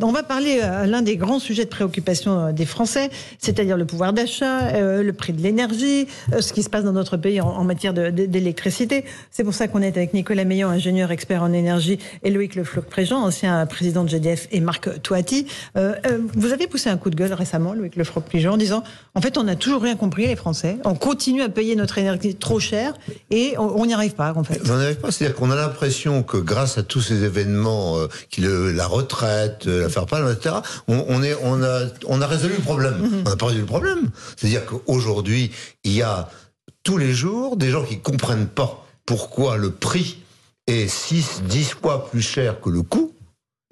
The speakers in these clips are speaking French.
On va parler à euh, l'un des grands sujets de préoccupation euh, des Français, c'est-à-dire le pouvoir d'achat, euh, le prix de l'énergie, ce qui se passe dans notre pays en, matière d'électricité. C'est pour ça qu'on est avec Nicolas Meillon, ingénieur expert en énergie, et Loïc Lefloc-Préjean, ancien président de GDF, et Marc Toati. vous avez poussé un coup de gueule récemment, Loïc Lefloc-Préjean, en disant en fait, on n'a toujours rien compris, les Français. On continue à payer notre énergie trop cher et on n'y arrive pas, en fait. On n'y arrive pas. C'est-à-dire qu'on a l'impression que grâce à tous ces événements, qui la retraite, faire pas, etc. On, est, on a, on a résolu le problème. Mhm. On n'a pas résolu le problème. C'est-à-dire qu'aujourd'hui, il y a tous les jours des gens qui comprennent pas pourquoi le prix est 6, 10 fois plus cher que le coût.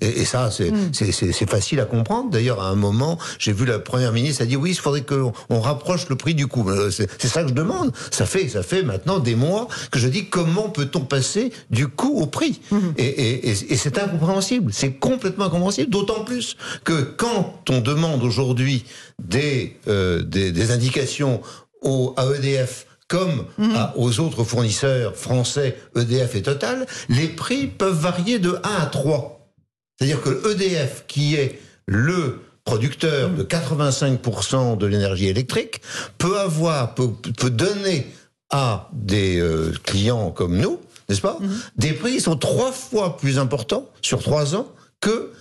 Et, ça, mm. c'est facile à comprendre. D'ailleurs, à un moment, j'ai vu la première ministre a dit oui, il faudrait qu'on on rapproche le prix du coût. Euh, c'est ça que je demande. Ça fait, ça fait maintenant des mois que je dis comment peut-on passer du coût au prix? Mm-hmm. Et, et c'est incompréhensible. C'est complètement incompréhensible. D'autant plus que quand on demande aujourd'hui des, euh, des, des indications au, à EDF comme mm-hmm. aux autres fournisseurs français, EDF et Total, les prix peuvent varier de 1 à 3. C'est-à-dire que EDF, qui est le producteur de 85% de l'énergie électrique, peut avoir, peut, donner à des euh, clients comme nous, n'est-ce pas, mhm. des prix qui sont trois fois plus importants sur trois ans que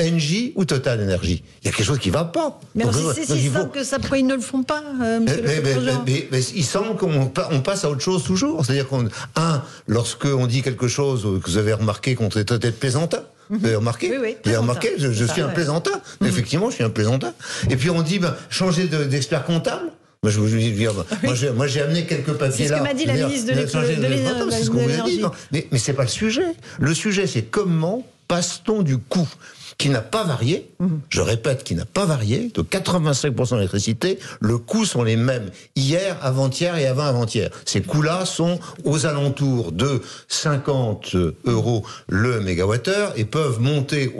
NJ ou Total Energy. Il y a quelque chose qui ne va pas. Mais c'est si simple que ça, pourquoi ils ne le font pas, euh, monsieur mais, mais, mais, il semble qu'on on passe à autre chose toujours. C'est-à-dire qu'on, un, lorsqu'on dit quelque chose que vous avez remarqué qu'on était peut-être plaisantin, vous avez remarqué? Oui, oui. Vous avez remarqué? Je, suis un plaisantin. Mhm. Effectivement, je suis un plaisantin. Et puis on dit, ben, changer d'expert comptable moi, je vous moi, j'ai amené quelques papiers là. C'est ce que m'a dit la ministre de. C'est ce qu'on vous a dit. Mais, mais c'est pas le sujet. Le sujet, c'est comment passe-t-on du coup? Qui n'a pas varié, mhm. je répète, qui n'a pas varié, de 85% d'électricité, le coût sont les mêmes hier, avant-hier et avant-avant-hier. Ces coûts-là sont aux alentours de 50 euros le mégawattheure et peuvent monter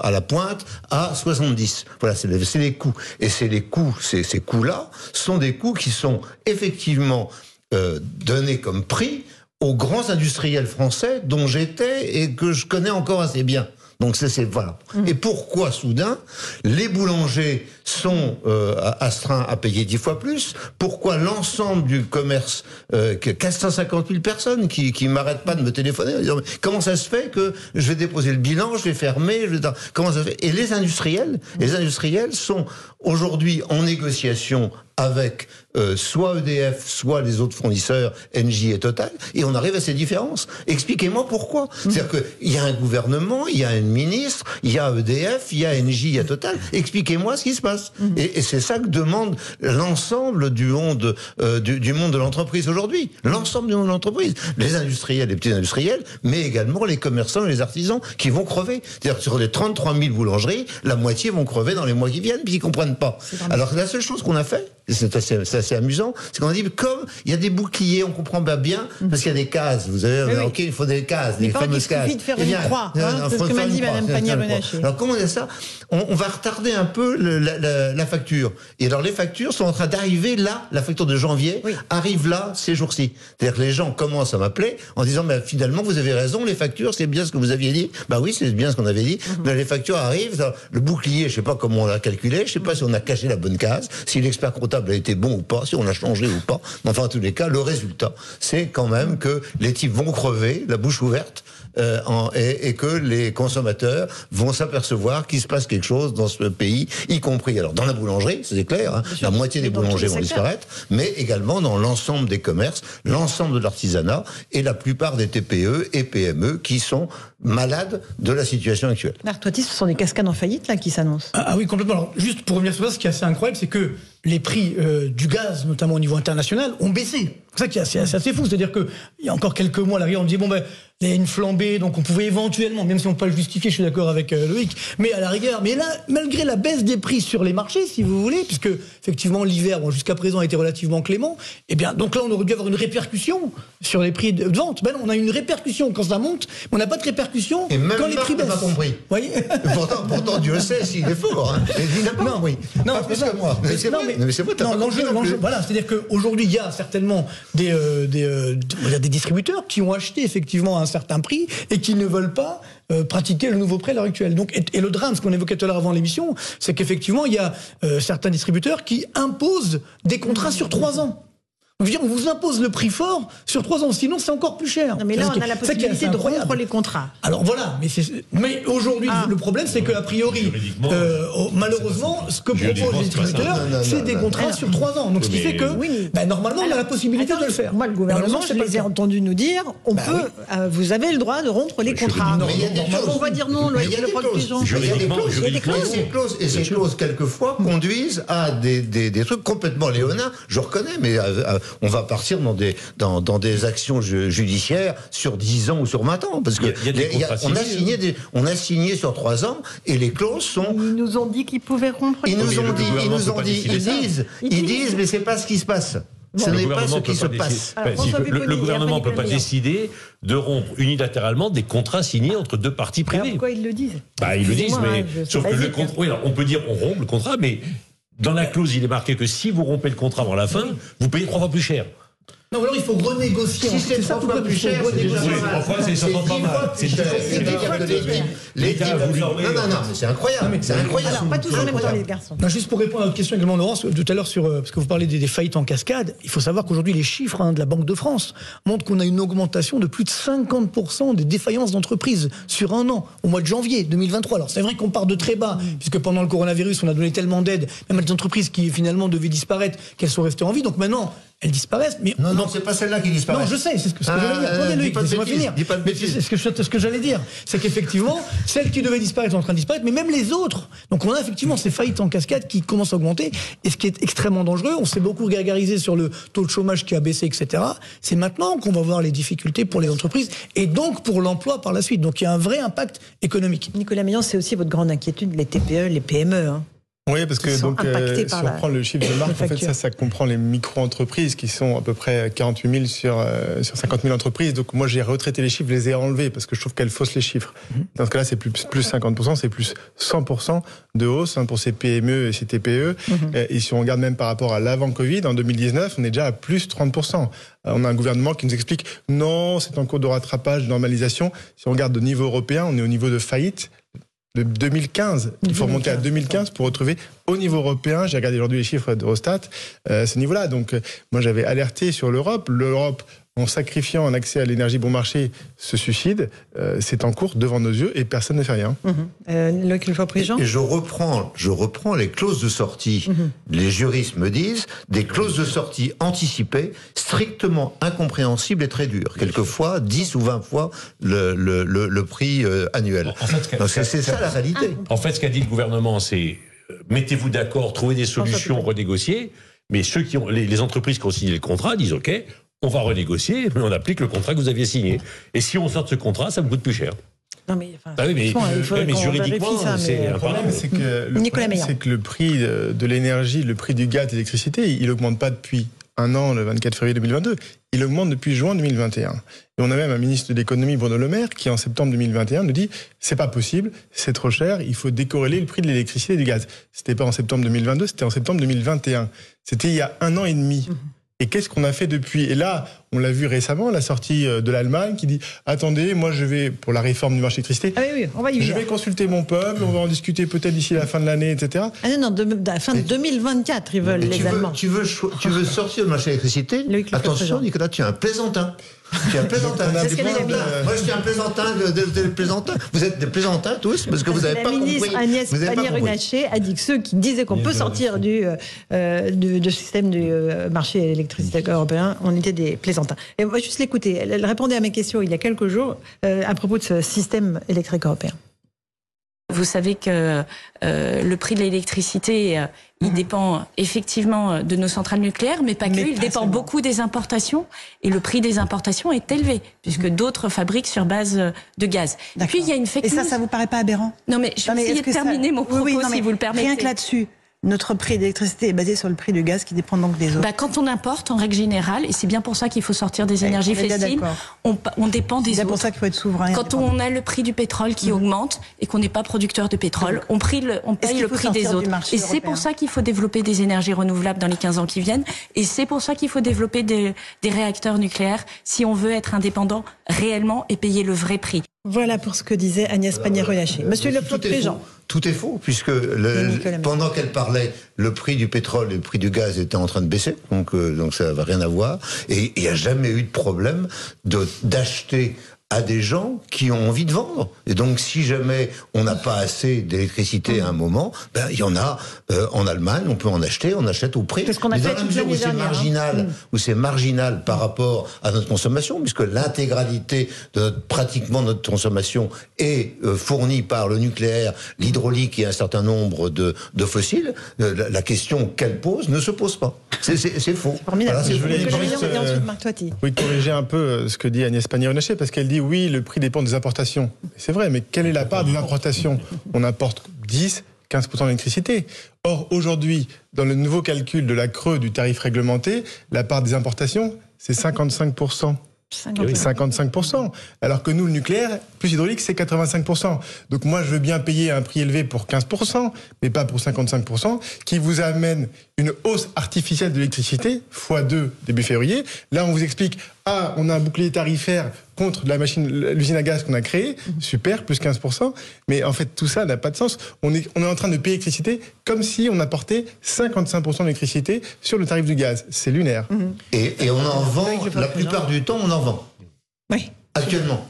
à la pointe à 70. Voilà, c'est les, les, coûts. Et c'est les coûts, ces, ces coûts-là sont des coûts qui sont effectivement euh, donnés comme prix aux grands industriels français dont j'étais et que je connais encore assez bien. Donc c'est voilà. Mmh. Et pourquoi soudain les boulangers sont euh, astreints à payer dix fois plus Pourquoi l'ensemble du commerce, euh, 450 000 personnes qui qui m'arrêtent pas de me téléphoner, comment ça se fait que je vais déposer le bilan, je vais fermer, comment ça se fait? Et les industriels, les industriels sont aujourd'hui en négociation avec euh, soit EDF, soit les autres fournisseurs, Engie et Total, et on arrive à ces différences. Expliquez-moi pourquoi. C'est-à-dire qu'il y a un gouvernement, il y a un ministre, il y a EDF, il y a Engie, il y a Total. Expliquez-moi ce qui se passe. Et, c'est ça que demande l'ensemble du monde, euh, du, monde de l'entreprise aujourd'hui. L'ensemble du monde de l'entreprise. Les industriels, les petits industriels, mais également les commerçants et les artisans qui vont crever. C'est-à-dire sur les 33 000 boulangeries, la moitié vont crever dans les mois qui viennent, puis ils comprennent pas. Alors la seule chose qu'on a fait, c'est assez, amusant, c'est qu'on a dit comme il y a des boucliers, on comprend pas bien parce qu'il y a des cases. Vous avez, ok, il faut des cases, des fameuses cases. Il suffit de faire eh une croix. Hein, c'est ce que m'a dit pannier Alors comment on dit ça? On, va retarder un peu la, facture. Et alors les factures sont en train d'arriver là. La facture de janvier arrive là ces jours-ci. C'est-à-dire que les gens commencent à m'appeler en disant mais finalement vous avez raison, les factures c'est bien ce que vous aviez dit. Bah oui, c'est bien ce qu'on avait dit. Mhm. Mais les factures arrivent. Le bouclier, je sais pas comment on l'a calculé, je sais pas si on a caché la bonne case, si l'expert a été bon ou pas, si on a changé ou pas. Mais enfin, en tous les cas, le résultat, c'est quand même que les types vont crever, la bouche ouverte, euh, en, et, et, que les consommateurs vont s'apercevoir qu'il se passe quelque chose dans ce pays, y compris alors dans la boulangerie, c'est clair, hein, la moitié des boulangers vont disparaître, mais également dans l'ensemble des commerces, l'ensemble de l'artisanat et la plupart des TPE et PME qui sont malades de la situation actuelle. Marc ce sont des cascades en faillite là qui s'annoncent. Ah, ah, oui, complètement. Alors, juste pour revenir sur ça, ce qui est assez incroyable, c'est que les prix euh, du gaz, notamment au niveau international, ont baissé. C'est ça qui est assez, fou. C'est-à-dire qu'il y a encore quelques mois, à l'arrivée, on disait, bon, ben, il y a une flambée, donc on pouvait éventuellement, même si on ne peut pas le justifier, je suis d'accord avec euh, Loïc, mais à la rigueur, mais là, malgré la baisse des prix sur les marchés, si vous voulez, puisque effectivement l'hiver, bon, jusqu'à présent, a été relativement clément, eh bien, donc là, on aurait dû avoir une répercussion sur les prix de vente. Ben non, on a une répercussion quand ça monte, mais on n'a pas de répercussion Et même quand les prix baissent. pas compris. Voyez pourtant, pourtant, Dieu sait s'il est fort. Hein. Il non, oui. Non, pas plus que moi. Mais c'est vrai. Mais, c'est l'enjeu, voilà, c'est-à-dire qu'aujourd'hui, il y a certainement des, euh, des, euh, des distributeurs qui ont acheté effectivement à un certain prix et qui ne veulent pas euh, pratiquer le nouveau prix à l'heure actuelle. Donc, et, le drame, ce qu'on évoquait tout à l'heure avant l'émission, c'est qu'effectivement, il y a certains distributeurs qui imposent des contrats sur trois ans on vous impose le prix fort sur trois ans, sinon c'est encore plus cher. mais là, on a la possibilité de rompre les contrats. Alors voilà, mais, mais aujourd'hui, ah. le problème, c'est qu'a priori, euh, oh, malheureusement, ce que proposent les distributeurs, c'est des contrats sur trois ans. Donc ce qui fait que, ben, normalement, on a la possibilité de le faire. Moi, le gouvernement, je les ai entendus nous dire, on bah peut, euh, vous avez le droit de rompre les contrats. On va dire non, il y a des clauses. Et ces clauses, quelquefois, conduisent à des trucs complètement léonins. Je reconnais, mais euh, on va partir dans des, dans, dans des actions judiciaires sur 10 ans ou sur 20 ans. Parce que on, a signé des, on a signé sur 3 ans et les clauses sont. Ils nous ont dit qu'ils pouvaient rompre Ils nous ont dit, ils nous ont dit, ils disent, ils disent, mais c'est pas ce qui se passe. Ce n'est pas ce qui se passe. le, gouvernement ne peut pas décider de rompre unilatéralement des contrats signés entre deux parties privées. pourquoi ils le disent? Bah, Ils le disent, mais sauf que le contrat, oui, on peut dire on rompt le contrat, mais dans la clause, il est marqué que si vous rompez le contrat avant la fin, vous payez trois fois plus cher. Non, alors il faut renégocier. Si c'est trois fois plus cher, c'est déjà c'est pas mal. C'est L'État Non, non, non, c'est incroyable. C'est incroyable. Alors, pas tous en même temps, les garçons. Juste pour répondre à votre question également, Laurence, tout à l'heure, sur, euh, parce que vous parlez des, faillites en cascade, il faut savoir qu'aujourd'hui, les chiffres hein, de la Banque de France montrent qu'on a une augmentation de plus de 50% des défaillances d'entreprises sur un an, au mois de janvier 2023. Alors, c'est vrai qu'on part de très bas, puisque pendant le coronavirus, on a donné tellement d'aide, même à des entreprises qui finalement devaient disparaître, qu'elles sont restées en vie. Donc maintenant, elles disparaissent. Mais non, non, c'est pas celle-là qui disparaît. Non, je sais, c'est ce que, j'allais dire. Attendez, Loïc, laissez-moi finir. ce que, ce que j'allais dire, c'est qu'effectivement, celles qui devaient disparaître sont en train de disparaître, mais même les autres. Donc on a effectivement ces faillites en cascade qui commencent à augmenter, et ce qui est extrêmement dangereux. On s'est beaucoup gargarisé sur le taux de chômage qui a baissé, etc. C'est maintenant qu'on va voir les difficultés pour les entreprises et donc pour l'emploi par la suite. Donc il y a un vrai impact économique. Nicolas Meillan, c'est aussi votre grande inquiétude, les TPE, les PME. Hein. Oui, parce que donc, euh, si on prend le chiffre de marque, en fait, ça, ça comprend les micro-entreprises qui sont à peu près 48 000 sur, euh, sur 50 000 entreprises. Donc moi, j'ai retraité les chiffres, je les ai enlevés parce que je trouve qu'elles faussent les chiffres. Mhm. Dans ce cas-là, c'est plus, plus 50%, c'est plus 100% de hausse hein, pour ces PME et ces TPE. Mhm. Et si on regarde même par rapport à l'avant-Covid, en 2019, on est déjà à plus 30%. On a un gouvernement qui nous explique non, c'est en cours de rattrapage, de normalisation. Si on regarde au niveau européen, on est au niveau de faillite de 2015. Il faut remonter à 2015 pour retrouver au niveau européen, j'ai regardé aujourd'hui les chiffres d'Eurostat, euh, ce niveau-là. Donc, euh, moi, j'avais alerté sur l'Europe. L'Europe, en sacrifiant un accès à l'énergie bon marché, se suicide. Euh, c'est en cours devant nos yeux et personne ne fait rien. Mmh. Euh, et je reprends, je reprends les clauses de sortie. Mhm. Les juristes me disent des clauses de sortie anticipées, strictement incompréhensibles et très dures. Quelquefois 10 ou 20 fois le, le, le, prix annuel. c'est ça la réalité. En fait, ce qu'a dit le gouvernement, c'est mettez-vous d'accord, trouvez des solutions, renégociez. Mais ceux qui ont, les, entreprises qui ont signé le contrat disent OK, on va renégocier, mais on applique le contrat que vous aviez signé. Et si on sort de ce contrat, ça me coûte plus cher. Non mais, enfin, bah oui, mais, juridiquement, c'est le problème, c'est que, le, que le prix de l'énergie, le prix du gaz, de l'électricité, il augmente pas depuis un an, le 24 février 2022. Il augmente depuis juin 2021. Et on a même un ministre de l'économie, Bruno Le Maire, qui en septembre 2021 nous dit c'est pas possible, c'est trop cher, il faut décorréler le prix de l'électricité et du gaz. C'était pas en septembre 2022, c'était en septembre 2021. C'était il y a un an et demi. Mhm. Et qu'est-ce qu'on a fait depuis? Et là, on l'a vu récemment, la sortie euh, de l'Allemagne qui dit attendez, moi je vais pour la réforme du marché d'électricité. Ah oui, oui, on va y Je vais consulter mon peuple, on va en discuter peut-être d'ici la fin de l'année, etc. Ah non, non, de, la fin de 2024, ils veulent les tu Allemands. Veux, tu veux, tu veux sortir du marché d'électricité Attention, Nicolas, tu es un plaisantin. Tu es un plaisantin. Moi, je suis un plaisantin de, plaisantin. Vous êtes des plaisantins tous parce que vous n'avez pas compris. La ministre Agnès Pannier-Runacher a dit que ceux qui disaient qu'on peut sortir du, euh, système du euh, marché électricité européen, on était des plaisantins. Et moi, juste l'écouter. Elle, répondait à mes questions il y a quelques jours euh, à propos de ce système électrique européen. Vous savez que euh, le prix de l'électricité, euh, il mhm. dépend effectivement euh, de nos centrales nucléaires, mais pas que. il dépend beaucoup des importations. Et le prix des importations est élevé, puisque mhm. d'autres fabriquent sur base de gaz. Puis il y a une fake Et ça, ça vous paraît pas aberrant? Non, mais je vais essayer de terminer mon propos, si vous le permettez. Rien que là-dessus. Notre prix d'électricité est basé sur le prix du gaz qui dépend donc des autres. Bah, quand on importe, en règle générale, et c'est bien pour ça qu'il faut sortir des énergies fossiles, on, on, dépend des autres. C'est pour ça qu'il faut être souverain. Quand on a le prix du pétrole qui mmh. augmente et qu'on n'est pas producteur de pétrole, on, le, on paye le prix des autres. Et c'est pour ça qu'il faut développer des énergies renouvelables dans les 15 ans qui viennent. Et c'est pour ça qu'il faut développer des, des réacteurs nucléaires si on veut être indépendant réellement et payer le vrai prix. Voilà pour ce que disait Agnès Pannier-Runacher. Monsieur le président. Tout est faux, puisque pendant qu'elle parlait, le prix du pétrole et le prix du gaz étaient en train de baisser, donc, euh, donc ça n'avait rien à voir. Et il n'y a jamais eu de problème d'acheter à des gens qui ont envie de vendre. Et donc, si jamais on n'a pas assez d'électricité à un moment, ben, il y en a euh, en Allemagne, on peut en acheter, on achète au prix. C'est ce qu'on a fait dans mesure où c'est marginal, hein. où c'est marginal par rapport à notre consommation, puisque l'intégralité de notre, pratiquement notre consommation est euh, fournie par le nucléaire, l'hydraulique et un certain nombre de, de fossiles, euh, la, question qu'elle pose ne se pose pas. C'est faux. Voilà, je voulais oui, corriger un peu ce que dit Agnès Pannier-Runacher, parce qu'elle dit oui, le prix dépend des importations. C'est vrai, mais quelle est la part des importations On importe 10, 15% d'électricité. Or, aujourd'hui, dans le nouveau calcul de la creux du tarif réglementé, la part des importations, c'est 55%. 55%. Alors que nous, le nucléaire, plus hydraulique, c'est 85%. Donc moi, je veux bien payer un prix élevé pour 15%, mais pas pour 55%, qui vous amène une hausse artificielle de l'électricité, x2 début février. Là, on vous explique, ah, on a un bouclier tarifaire contre la machine, l'usine à gaz qu'on a créée, super, plus 15%, mais en fait, tout ça n'a pas de sens. On est, on est en train de payer l'électricité comme si on apportait 55% d'électricité sur le tarif du gaz. C'est lunaire. Et, et, on en vend, la plupart du temps, on en vend. Oui. Actuellement.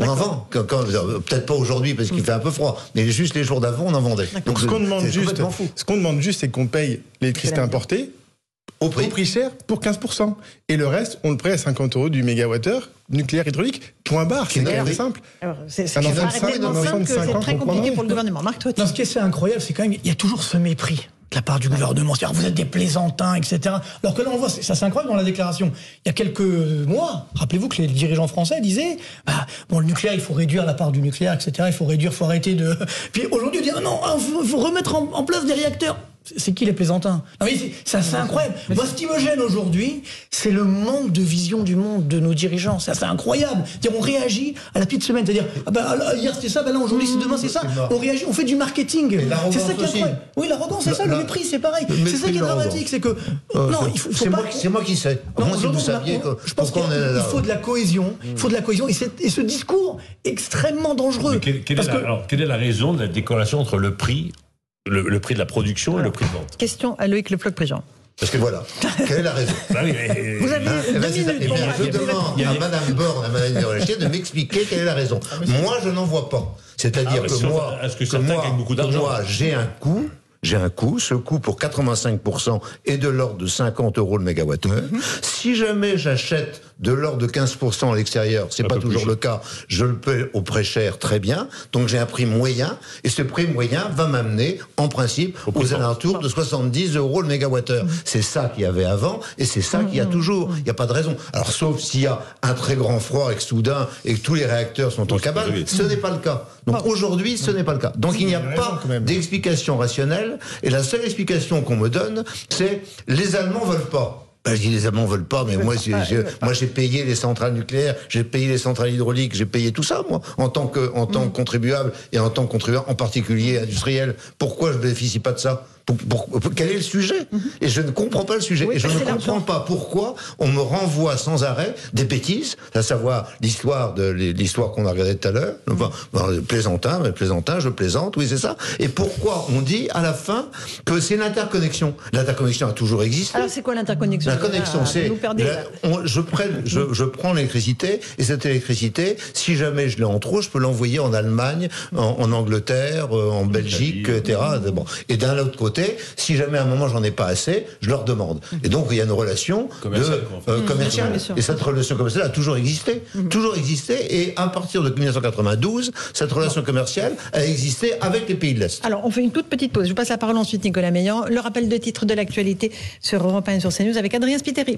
On en vend. Peut-être pas aujourd'hui parce qu'il fait un peu froid, mais juste les jours d'avant, on en vendait. Donc ce qu'on demande juste, ce qu'on demande juste, c'est qu'on paye l'électricité importée au prix. cher pour 15%. Et le reste, on le prête à 50 euros du mégawattheure nucléaire hydraulique. Point barre, c'est très simple. C'est très compliqué pour le gouvernement. Marc, toi, non, ce qui est incroyable, c'est quand même, il y a toujours ce mépris de la part du gouvernement. C'est-à-dire, vous êtes des plaisantins, etc. Alors que là, on voit, ça c'est incroyable dans la déclaration. Il y a quelques mois, rappelez-vous que les dirigeants français disaient, bah, bon, le nucléaire, il faut réduire la part du nucléaire, etc. Il faut réduire, il faut arrêter de... Puis aujourd'hui, on dit, ah non, il ah, faut, remettre en place des réacteurs. C'est qui les plaisantins C'est assez incroyable. Moi, ce qui me gêne aujourd'hui, c'est le manque de vision du monde de nos dirigeants. C'est assez incroyable. -dire, on réagit à la petite semaine. C'est-à-dire, ah ben, hier c'était ça, ben là aujourd'hui c'est demain c'est ça. On réagit, on fait du marketing. C'est ça qui est incroyable. Oui, l'arrogance, c'est ça. Le mépris, c'est pareil. C'est ça qui est dramatique. C'est que. Euh, non, il faut, faut pas. C'est moi qui sais. moi, si vous saviez je pense qu'il faut de la cohésion. Il faut de la cohésion. Et, ce discours extrêmement dangereux. quelle est la raison de la décorrélation entre le prix le, prix de la production et le prix de vente. Question à Loïc Le Floch-Prigent. Parce que voilà, quelle est la raison? Bah Vous avez hein, deux minutes pour Je demande à Madame Borne, à Madame de m'expliquer quelle est la raison. Ah, moi, je n'en vois pas. C'est-à-dire ah, que, moi, que, que moi, j'ai un coût j'ai un coût. Ce coût pour 85% est de l'ordre de 50 euros le mégawattheure. Mhm. Si jamais j'achète de l'ordre de 15% à l'extérieur, c'est pas toujours le cas, je le paie au prix cher très bien. Donc j'ai un prix moyen et ce prix moyen va m'amener en principe aux alentours de 70 euros le mégawattheure. Mhm. C'est ça qu'il y avait avant et c'est ça qu'il y a mhm. toujours. Il n'y a pas de raison. Alors sauf s'il y a un très grand froid et que soudain et que tous les réacteurs sont en cabane, ce n'est pas le cas. Donc aujourd'hui, ce n'est pas le cas. Donc il n'y a pas d'explication rationnelle et la seule explication qu'on me donne, c'est les Allemands veulent pas. Ben, je dis les Allemands veulent pas, mais moi, j'ai, moi j'ai payé les centrales nucléaires, j'ai payé les centrales hydrauliques, j'ai payé tout ça, moi, en tant que, en tant que mm. contribuable et en tant que contribuable, en particulier industriel. Pourquoi je bénéficie pas de ça? Quel est le sujet mhm. Et je ne comprends pas le sujet. et je ne comprends pas pourquoi on me renvoie sans arrêt des bêtises, à savoir l'histoire de l'histoire qu'on a regardée tout à l'heure. Mhm. plaisantin, mais plaisantin, je plaisante, oui c'est ça. Et pourquoi on dit à la fin que c'est l'interconnexion? L'interconnexion a toujours existé. Alors c'est quoi l'interconnexion? La connexion, c'est je, je, je, prends l'électricité et cette électricité, si jamais je l'ai en trop, je peux l'envoyer en Allemagne, en, Angleterre, euh, en Belgique, etc. Bon. Et d'un autre côté si jamais à un moment j'en ai pas assez, je leur demande. Et donc il y a une relation commerciale. Euh, et cette relation commerciale a toujours existé, mmh. toujours existé. Et à partir de 1992, cette relation commerciale a existé avec les pays de l'Est. Alors on fait une toute petite pause. Je passe la parole ensuite Nicolas Meillan. Le rappel de titre de l'actualité sur Europe 1 et sur CNews avec Adrien Spiteri.